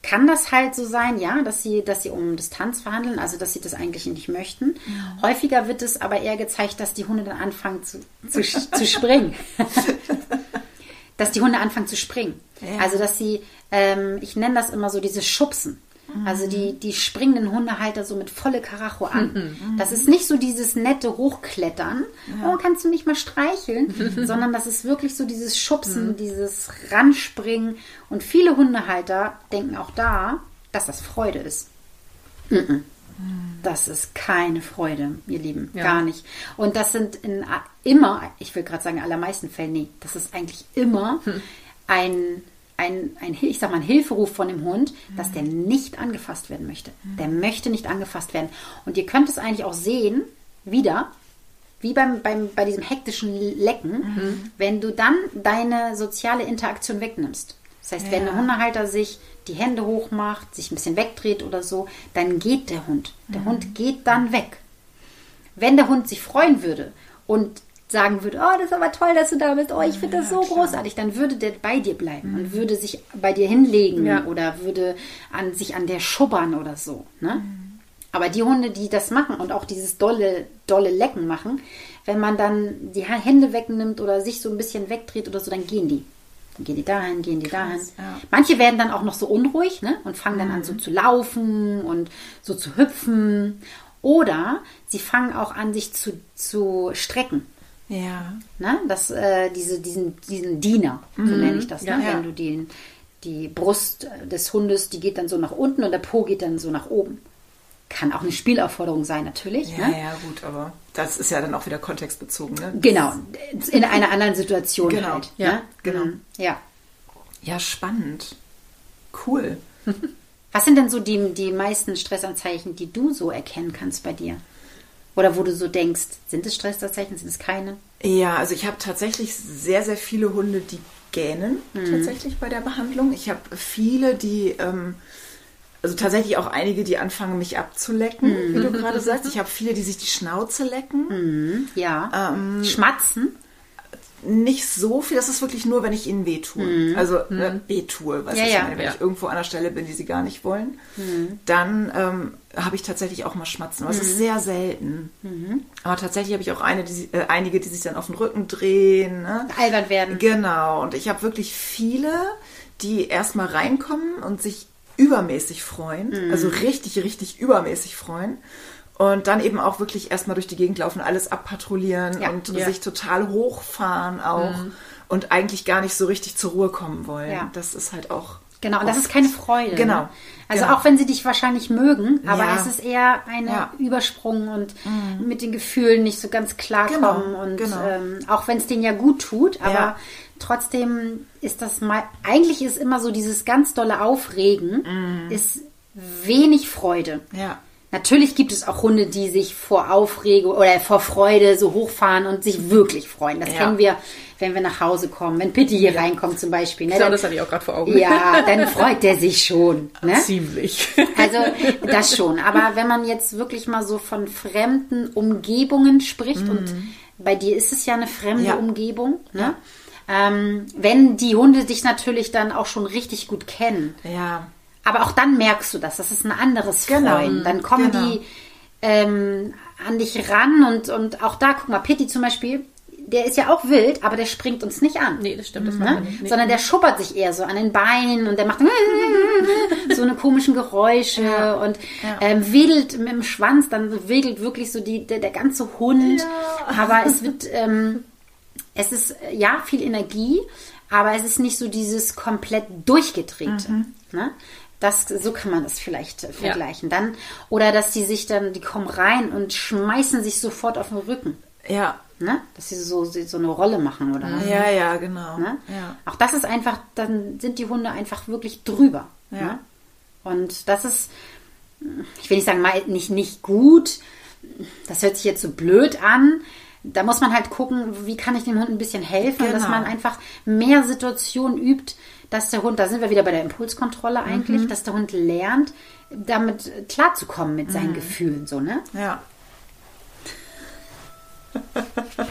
kann das halt so sein, ja, dass sie, dass sie um Distanz verhandeln, also dass sie das eigentlich nicht möchten. Häufiger wird es aber eher gezeigt, dass die Hunde dann anfangen zu, zu, zu springen. [laughs] dass die Hunde anfangen zu springen. Ja. Also dass sie, ähm, ich nenne das immer so dieses Schubsen. Also die, die springenden Hundehalter so mit volle Karacho an. [laughs] Das ist nicht so dieses nette Hochklettern, oh, kannst du mich mal streicheln, [laughs] sondern das ist wirklich so dieses Schubsen, dieses Ranspringen. Und viele Hundehalter denken auch da, dass das Freude ist. Mhm. Das ist keine Freude, ihr Lieben, Ja. gar nicht. Und das sind in, immer, ich will gerade sagen, in allermeisten Fällen, nee, das ist eigentlich immer ein, ein, ein, Hil- ich sag mal, ein Hilferuf von dem Hund, dass der nicht angefasst werden möchte. Der möchte nicht angefasst werden. Und ihr könnt es eigentlich auch sehen, wieder, wie beim, beim, bei diesem hektischen Lecken, wenn du dann deine soziale Interaktion wegnimmst. Das heißt, wenn Ja. der Hundehalter sich die Hände hochmacht, sich ein bisschen wegdreht oder so, dann geht der Hund. Der Hund geht dann weg. Wenn der Hund sich freuen würde und sagen würde, oh, das ist aber toll, dass du da bist, oh, ich finde das so großartig, dann würde der bei dir bleiben und würde sich bei dir hinlegen Ja. oder würde an, sich an der schubbern oder so. Ne? Aber die Hunde, die das machen und auch dieses dolle, dolle Lecken machen, wenn man dann die Hände wegnimmt oder sich so ein bisschen wegdreht oder so, dann gehen die. Dann gehen die dahin, gehen die dahin. ja. Manche werden dann auch noch so unruhig ne? und fangen dann an so zu laufen und so zu hüpfen. Oder sie fangen auch an, sich zu, zu strecken. Ja. Ne? Das, äh, diese, diesen, diesen Diener, so nenne ich das. Ne? Ja, ja. Wenn du den, die Brust des Hundes, die geht dann so nach unten und der Po geht dann so nach oben. Kann auch eine Spielaufforderung sein, natürlich. Ja, ne? ja, gut, aber das ist ja dann auch wieder kontextbezogen, ne? Genau, in einer anderen Situation Genau, halt. ja, ne? genau. Mhm, Ja. Ja, spannend. Cool. [laughs] Was sind denn so die, die meisten Stressanzeichen, die du so erkennen kannst bei dir? Oder wo du so denkst, sind es Stressanzeichen, sind es keine? Ja, also ich habe tatsächlich sehr, sehr viele Hunde, die gähnen Mhm. tatsächlich bei der Behandlung. Ich habe viele, die ähm, also tatsächlich auch einige, die anfangen, mich abzulecken, wie du gerade sagst. Ich habe viele, die sich die Schnauze lecken. Ja. Schmatzen. Nicht so viel, das ist wirklich nur, wenn ich ihnen wehtue. Also äh, wehtue, weißt Ja, du, ja. meine, wenn Ja. ich irgendwo an der Stelle bin, die sie gar nicht wollen, dann ähm, habe ich tatsächlich auch mal Schmatzen. Aber es ist sehr selten. Aber tatsächlich habe ich auch eine, die, äh, einige, die sich dann auf den Rücken drehen. Ne? Albert werden. Genau, und ich habe wirklich viele, die erstmal reinkommen und sich übermäßig freuen, Mhm. also richtig, richtig übermäßig freuen. Und dann eben auch wirklich erstmal durch die Gegend laufen, alles abpatrouillieren Ja. und Ja. sich total hochfahren auch und eigentlich gar nicht so richtig zur Ruhe kommen wollen. Mhm. Ja. Das ist halt auch. Genau, und das ist keine Freude. Genau. Ne? Also Genau. auch wenn sie dich wahrscheinlich mögen, aber Ja. es ist eher ein Ja. Übersprung und mit den Gefühlen nicht so ganz klarkommen. Genau, Und genau. ähm, auch wenn es denen ja gut tut, aber Ja. trotzdem ist das mal, eigentlich ist immer so dieses ganz dolle Aufregen, Mhm. ist wenig Freude. Ja. Natürlich gibt es auch Hunde, die sich vor Aufregung oder vor Freude so hochfahren und sich wirklich freuen. Das Ja. kennen wir, wenn wir nach Hause kommen, wenn Pitti hier reinkommt zum Beispiel. Ne? Genau, Dann- das hatte ich auch gerade vor Augen. ja, dann freut der sich schon. [laughs] Ne? Ziemlich. Also [laughs] das schon. Aber wenn man jetzt wirklich mal so von fremden Umgebungen spricht und bei dir ist es ja eine fremde Ja. Umgebung, ne? Ähm, wenn die Hunde dich natürlich dann auch schon richtig gut kennen. Ja. Aber auch dann merkst du das. Das ist ein anderes Genau. Freuen. Dann kommen Genau. die ähm, an dich ran und, und auch da, guck mal, Pitti zum Beispiel, der ist ja auch wild, aber der springt uns nicht an. Nee, das stimmt, das Ne? nicht. Nee. Sondern der schuppert sich eher so an den Beinen und der macht [laughs] so eine komischen Geräusche und ähm, wedelt mit dem Schwanz, dann wedelt wirklich so die, der, der ganze Hund. Aber es wird, ähm, es ist ja viel Energie, aber es ist nicht so dieses komplett durchgedrehte. Ne? Das, so kann man das vielleicht äh, vergleichen. Dann, oder dass die sich dann, die kommen rein und schmeißen sich sofort auf den Rücken. Ja. Ne? Dass sie so, so eine Rolle machen oder was. Ja, ja, genau. Ne? Ja. Auch das ist einfach, dann sind die Hunde einfach wirklich drüber. Ja. Ne? Und das ist, ich will nicht sagen, mal nicht, nicht gut. Das hört sich jetzt so blöd an. Da muss man halt gucken, wie kann ich dem Hund ein bisschen helfen, dass Genau. man einfach mehr Situationen übt, dass der Hund, da sind wir wieder bei der Impulskontrolle eigentlich, Mhm. dass der Hund lernt, damit klarzukommen mit Mhm. seinen Gefühlen, so, ne? Ja.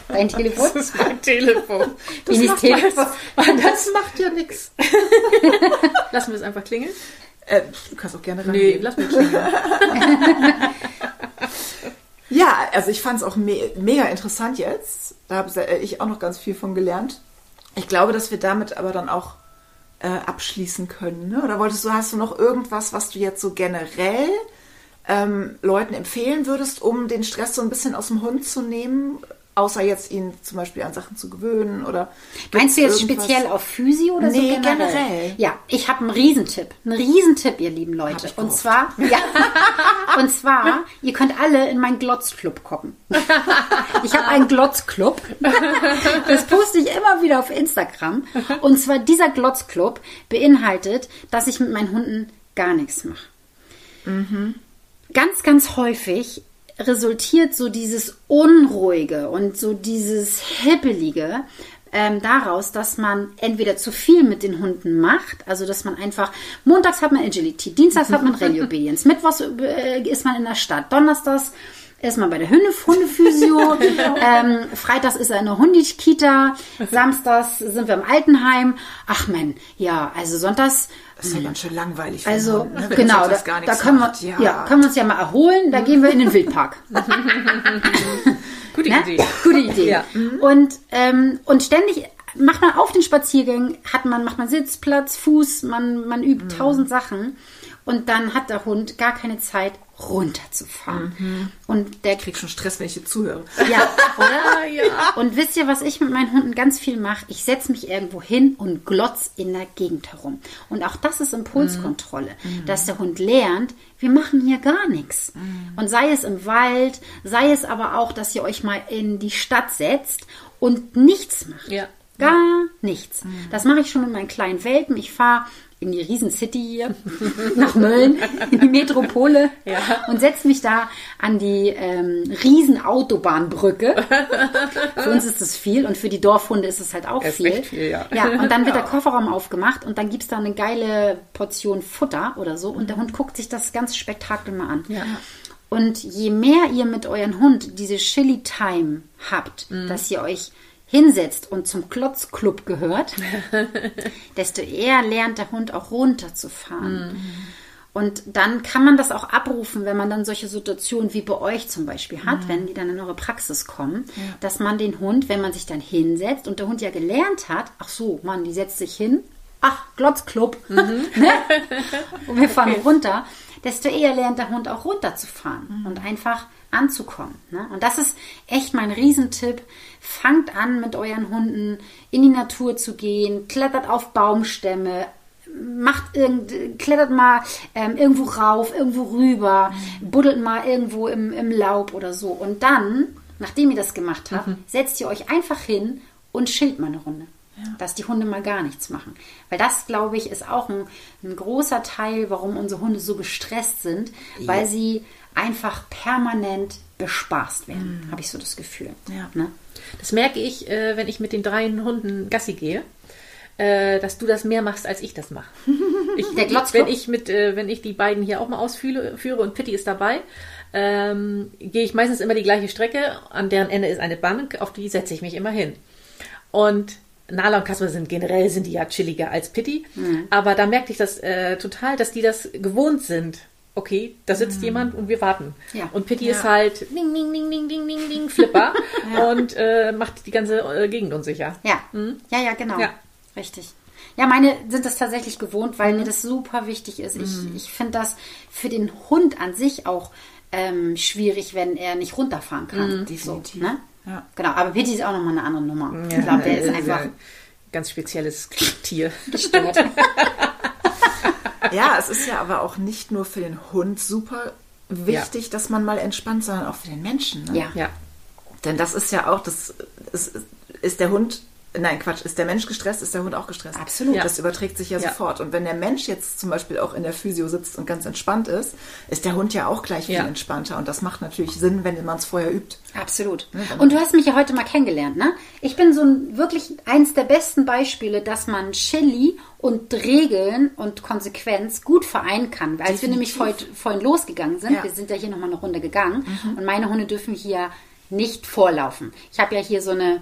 Dein Telefon? [laughs] Das ist mein Telefon. Wie nicht Telefon? [laughs] Das macht ja nichts. [laughs] Lassen wir es einfach klingeln? Äh, du kannst auch gerne rein. Nee, lass mich klingeln. Ja, also ich fand es auch me mega interessant jetzt. Da habe ich auch noch ganz viel von gelernt. Ich glaube, dass wir damit aber dann auch äh, abschließen können. Ne? Oder wolltest du, hast du noch irgendwas, was du jetzt so generell ähm, Leuten empfehlen würdest, um den Stress so ein bisschen aus dem Hund zu nehmen? Außer jetzt ihn zum Beispiel an Sachen zu gewöhnen oder. Meinst du jetzt irgendwas- speziell auf Physi oder so Nee, generell? generell. Ja, ich habe einen Riesentipp. Einen Riesentipp, ihr lieben Leute. Und zwar, ja, [laughs] und zwar, ihr könnt alle in meinen Glotzclub kommen. [laughs] Ich habe einen Glotzclub. Das poste ich immer wieder auf Instagram. Und zwar dieser Glotzclub beinhaltet, dass ich mit meinen Hunden gar nichts mache. Ganz, ganz häufig resultiert so dieses Unruhige und so dieses Hippelige ähm, daraus, dass man entweder zu viel mit den Hunden macht, also dass man einfach, montags hat man Agility, dienstags hat man [laughs] Obedience, mittwochs äh, ist man in der Stadt, donnerstags ist man bei der Hunde, Hundephysio, [laughs] ähm, freitags ist er in der Hundekita, samstags sind wir im Altenheim. Ach man, ja, also sonntags Das ist ja ganz schön langweilig. also Hund, ne? Genau, da, da können, macht. wir, ja. können wir uns ja mal erholen. Da gehen wir in den Wildpark. [laughs] [laughs] Gute ne? Idee. Gute Idee. Ja. Und, ähm, und ständig macht man auf den Spaziergängen, hat man, macht man Sitzplatz, Fuß, man, man übt Mhm. tausend Sachen. Und dann hat der Hund gar keine Zeit, runterzufahren. Mhm. Und der Ich krieg schon Stress, wenn ich dir zuhöre. ja, [laughs] oder? Ja. Und wisst ihr, was ich mit meinen Hunden ganz viel mache? Ich setze mich irgendwo hin und glotz in der Gegend herum. Und auch das ist Impulskontrolle, dass der Hund lernt, wir machen hier gar nichts. Und sei es im Wald, sei es aber auch, dass ihr euch mal in die Stadt setzt und nichts macht. Ja. Gar nichts. Das mache ich schon mit meinen kleinen Welpen. Ich fahre in die Riesencity hier, [laughs] nach Mölln, in die Metropole Ja. und setze mich da an die ähm, Riesenautobahn-Brücke. [laughs] für uns ist das viel und für die Dorfhunde ist es halt auch Ist viel. viel, ja. ja, und dann wird Ja. der Kofferraum aufgemacht und dann gibt's da eine geile Portion Futter oder so und der Hund guckt sich das ganze Spektakel mal an. Und je mehr ihr mit euren Hund diese Chili Time habt, Mhm. dass ihr euch hinsetzt und zum Klotzclub gehört, [laughs] desto eher lernt der Hund auch runterzufahren. Mhm. Und dann kann man das auch abrufen, wenn man dann solche Situationen wie bei euch zum Beispiel hat, wenn die dann in eure Praxis kommen, dass man den Hund, wenn man sich dann hinsetzt und der Hund ja gelernt hat, ach so, Mann, die setzt sich hin, ach, Glotzclub, [laughs] ne? [laughs] und wir fahren runter, desto eher lernt der Hund auch runterzufahren und einfach anzukommen. Ne? Und das ist echt mein Riesentipp. Fangt an, mit euren Hunden in die Natur zu gehen, klettert auf Baumstämme, macht irgend, klettert mal ähm, irgendwo rauf, irgendwo rüber, buddelt mal irgendwo im, im Laub oder so. Und dann, nachdem ihr das gemacht habt, setzt ihr euch einfach hin und chillt mal eine Runde. Dass die Hunde mal gar nichts machen. Weil das, glaube ich, ist auch ein, ein großer Teil, warum unsere Hunde so gestresst sind, weil sie einfach permanent bespaßt werden, habe ich so das Gefühl. Ja. Ne? Das merke ich, äh, wenn ich mit den drei Hunden Gassi gehe, äh, dass du das mehr machst, als ich das mache. [laughs] Ich, Der wenn ich mit, äh, wenn ich die beiden hier auch mal ausführe führe und Pitti ist dabei, ähm, gehe ich meistens immer die gleiche Strecke. An deren Ende ist eine Bank, auf die setze ich mich immer hin. Und Nala und Kasper sind generell sind die ja chilliger als Pitti, Mhm. aber da merkte ich das äh, total, dass die das gewohnt sind. Okay, da sitzt jemand und wir warten. Mhm. Ja. Und Pitti Ja. ist halt ding, ding, ding, ding, ding, ding, ding, Flipper [laughs] und äh, macht die ganze äh, Gegend unsicher. Ja, ja, ja, genau. Ja. Richtig. Ja, meine sind das tatsächlich gewohnt, weil mir das super wichtig ist. Ich, ich finde das für den Hund an sich auch ähm, schwierig, wenn er nicht runterfahren kann. definitiv. So, ne? Ja. Genau, aber Pitti ist auch nochmal eine andere Nummer. ich glaube, der ist einfach ein ganz spezielles Tier. gestört. [laughs] Ja, es ist ja aber auch nicht nur für den Hund super wichtig, dass man mal entspannt, sondern auch für den Menschen. Ne? Ja. Ja. Denn das ist ja auch, das ist, ist der Hund, nein Quatsch, ist der Mensch gestresst, ist der Hund auch gestresst. Absolut. Ja. Das überträgt sich ja, Ja. sofort. Und wenn der Mensch jetzt zum Beispiel auch in der Physio sitzt und ganz entspannt ist, ist der Hund ja auch gleich viel Ja. entspannter. Und das macht natürlich Sinn, wenn man es vorher übt. Absolut. Und du hast mich ja heute mal kennengelernt, ne? Ich bin so ein wirklich eins der besten Beispiele, dass man Chili und Regeln und Konsequenz gut vereinen kann. Als wir nämlich heute, vorhin losgegangen sind, wir sind ja hier nochmal eine Runde gegangen und meine Hunde dürfen hier nicht vorlaufen. Ich habe ja hier so eine,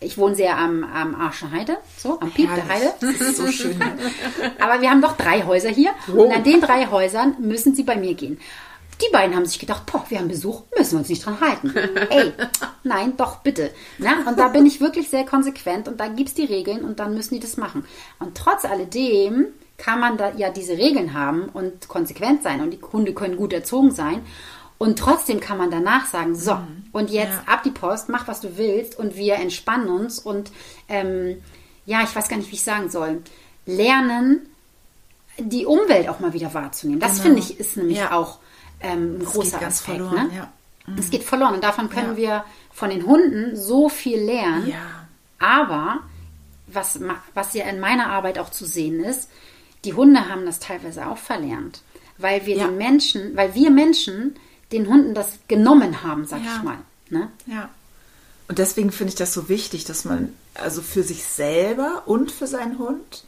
ich wohne sehr am, am Arschen Heide, so am Piep der Heide. Das ist so schön. [laughs] Aber wir haben doch drei Häuser hier und an den drei Häusern müssen sie bei mir gehen. Die beiden haben sich gedacht, boah, wir haben Besuch, müssen wir uns nicht dran halten. [laughs] Ey, nein, doch, bitte. Na, und da bin ich wirklich sehr konsequent und da gibt's die Regeln und dann müssen die das machen. Und trotz alledem kann man da ja diese Regeln haben und konsequent sein und die Hunde können gut erzogen sein. Und trotzdem kann man danach sagen, so, und jetzt Ja. ab die Post, mach was du willst und wir entspannen uns und ähm, ja, ich weiß gar nicht, wie ich sagen soll, lernen, die Umwelt auch mal wieder wahrzunehmen. Das Genau. finde ich ist nämlich Ja. auch ähm, ein Das großer Aspekt. verloren, ne? ja. Es geht verloren und davon können Ja. wir von den Hunden so viel lernen. Aber was, was ja in meiner Arbeit auch zu sehen ist, die Hunde haben das teilweise auch verlernt, weil wir den Menschen, weil wir Menschen den Hunden das genommen haben, sag Ja. ich mal. Ne? Ja. Und deswegen finde ich das so wichtig, dass man also für sich selber und für seinen Hund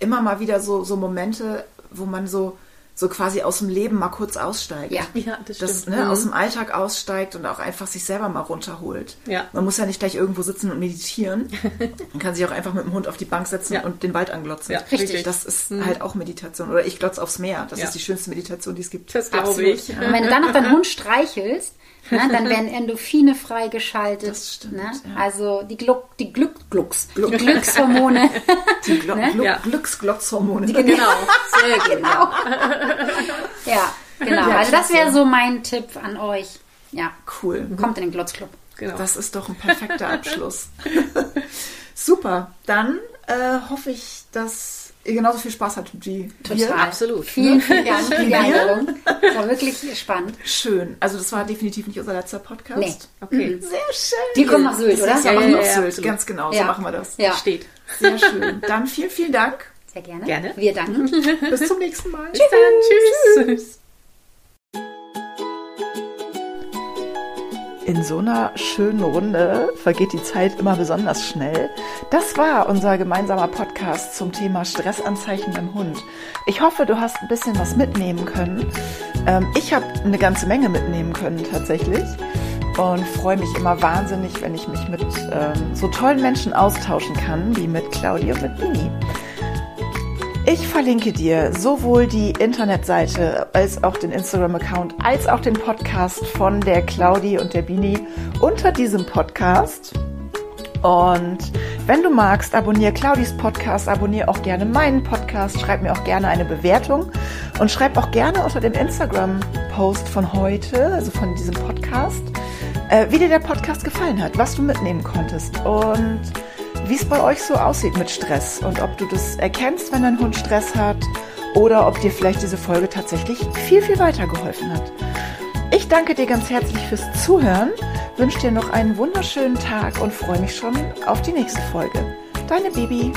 immer mal wieder so, so Momente, wo man so, so quasi aus dem Leben mal kurz aussteigt. Ja. [laughs] Ja, das Das, stimmt. ne, Mhm. aus dem Alltag aussteigt und auch einfach sich selber mal runterholt. Ja. Man muss ja nicht gleich irgendwo sitzen und meditieren. [laughs] Man kann sich auch einfach mit dem Hund auf die Bank setzen Ja. und den Wald anglotzen. Ja, richtig. Das ist halt auch Meditation. Oder ich glotze aufs Meer. Das Ja. ist die schönste Meditation, die es gibt. Das glaube Absolut. ich. Und wenn du dann noch deinen Hund streichelst, ne, dann [laughs] werden Endorphine freigeschaltet. Das stimmt, ne? ja. Also die Gluck, die Glück, Glucks, die Glückshormone. [laughs] Die Glo Ne? Ja. Glücksglotzhormone. Genau, [laughs] sehr genau. ja, genau. Ja, also das wäre so mein Tipp an euch. Ja, Cool. kommt in den Glotzclub. Genau. Das ist doch ein perfekter Abschluss. Super. Dann äh, hoffe ich, dass genauso viel Spaß hattet wie Total, wir. absolut. Vielen, vielen Dank für die Einladung. Das war wirklich spannend. Schön. Also das war definitiv nicht unser letzter Podcast. Nee. Okay. Sehr schön. Wir kommen nach Sylt, oder? Ja, Ja, machen ja, ja, Sylt. absolut. Ganz genau, so Ja. machen wir das. Ja, Steht. Sehr schön. Dann vielen, vielen Dank. sehr gerne. Gerne. Wir danken. Bis zum nächsten Mal. Bis dann. Tschüss. In so einer schönen Runde vergeht die Zeit immer besonders schnell. Das war unser gemeinsamer Podcast zum Thema Stressanzeichen beim Hund. Ich hoffe, du hast ein bisschen was mitnehmen können. Ähm, ich habe eine ganze Menge mitnehmen können tatsächlich und freue mich immer wahnsinnig, wenn ich mich mit ähm, so tollen Menschen austauschen kann, wie mit Claudia und mit Bini. Ich verlinke dir sowohl die Internetseite als auch den Instagram-Account als auch den Podcast von der Claudi und der Bini unter diesem Podcast. Und wenn du magst, abonniere Claudis Podcast, abonniere auch gerne meinen Podcast, schreib mir auch gerne eine Bewertung und schreib auch gerne unter dem Instagram-Post von heute, also von diesem Podcast, äh, wie dir der Podcast gefallen hat, was du mitnehmen konntest und wie es bei euch so aussieht mit Stress und ob du das erkennst, wenn dein Hund Stress hat oder ob dir vielleicht diese Folge tatsächlich viel, viel weitergeholfen hat. Ich danke dir ganz herzlich fürs Zuhören, wünsche dir noch einen wunderschönen Tag und freue mich schon auf die nächste Folge. Deine Bibi.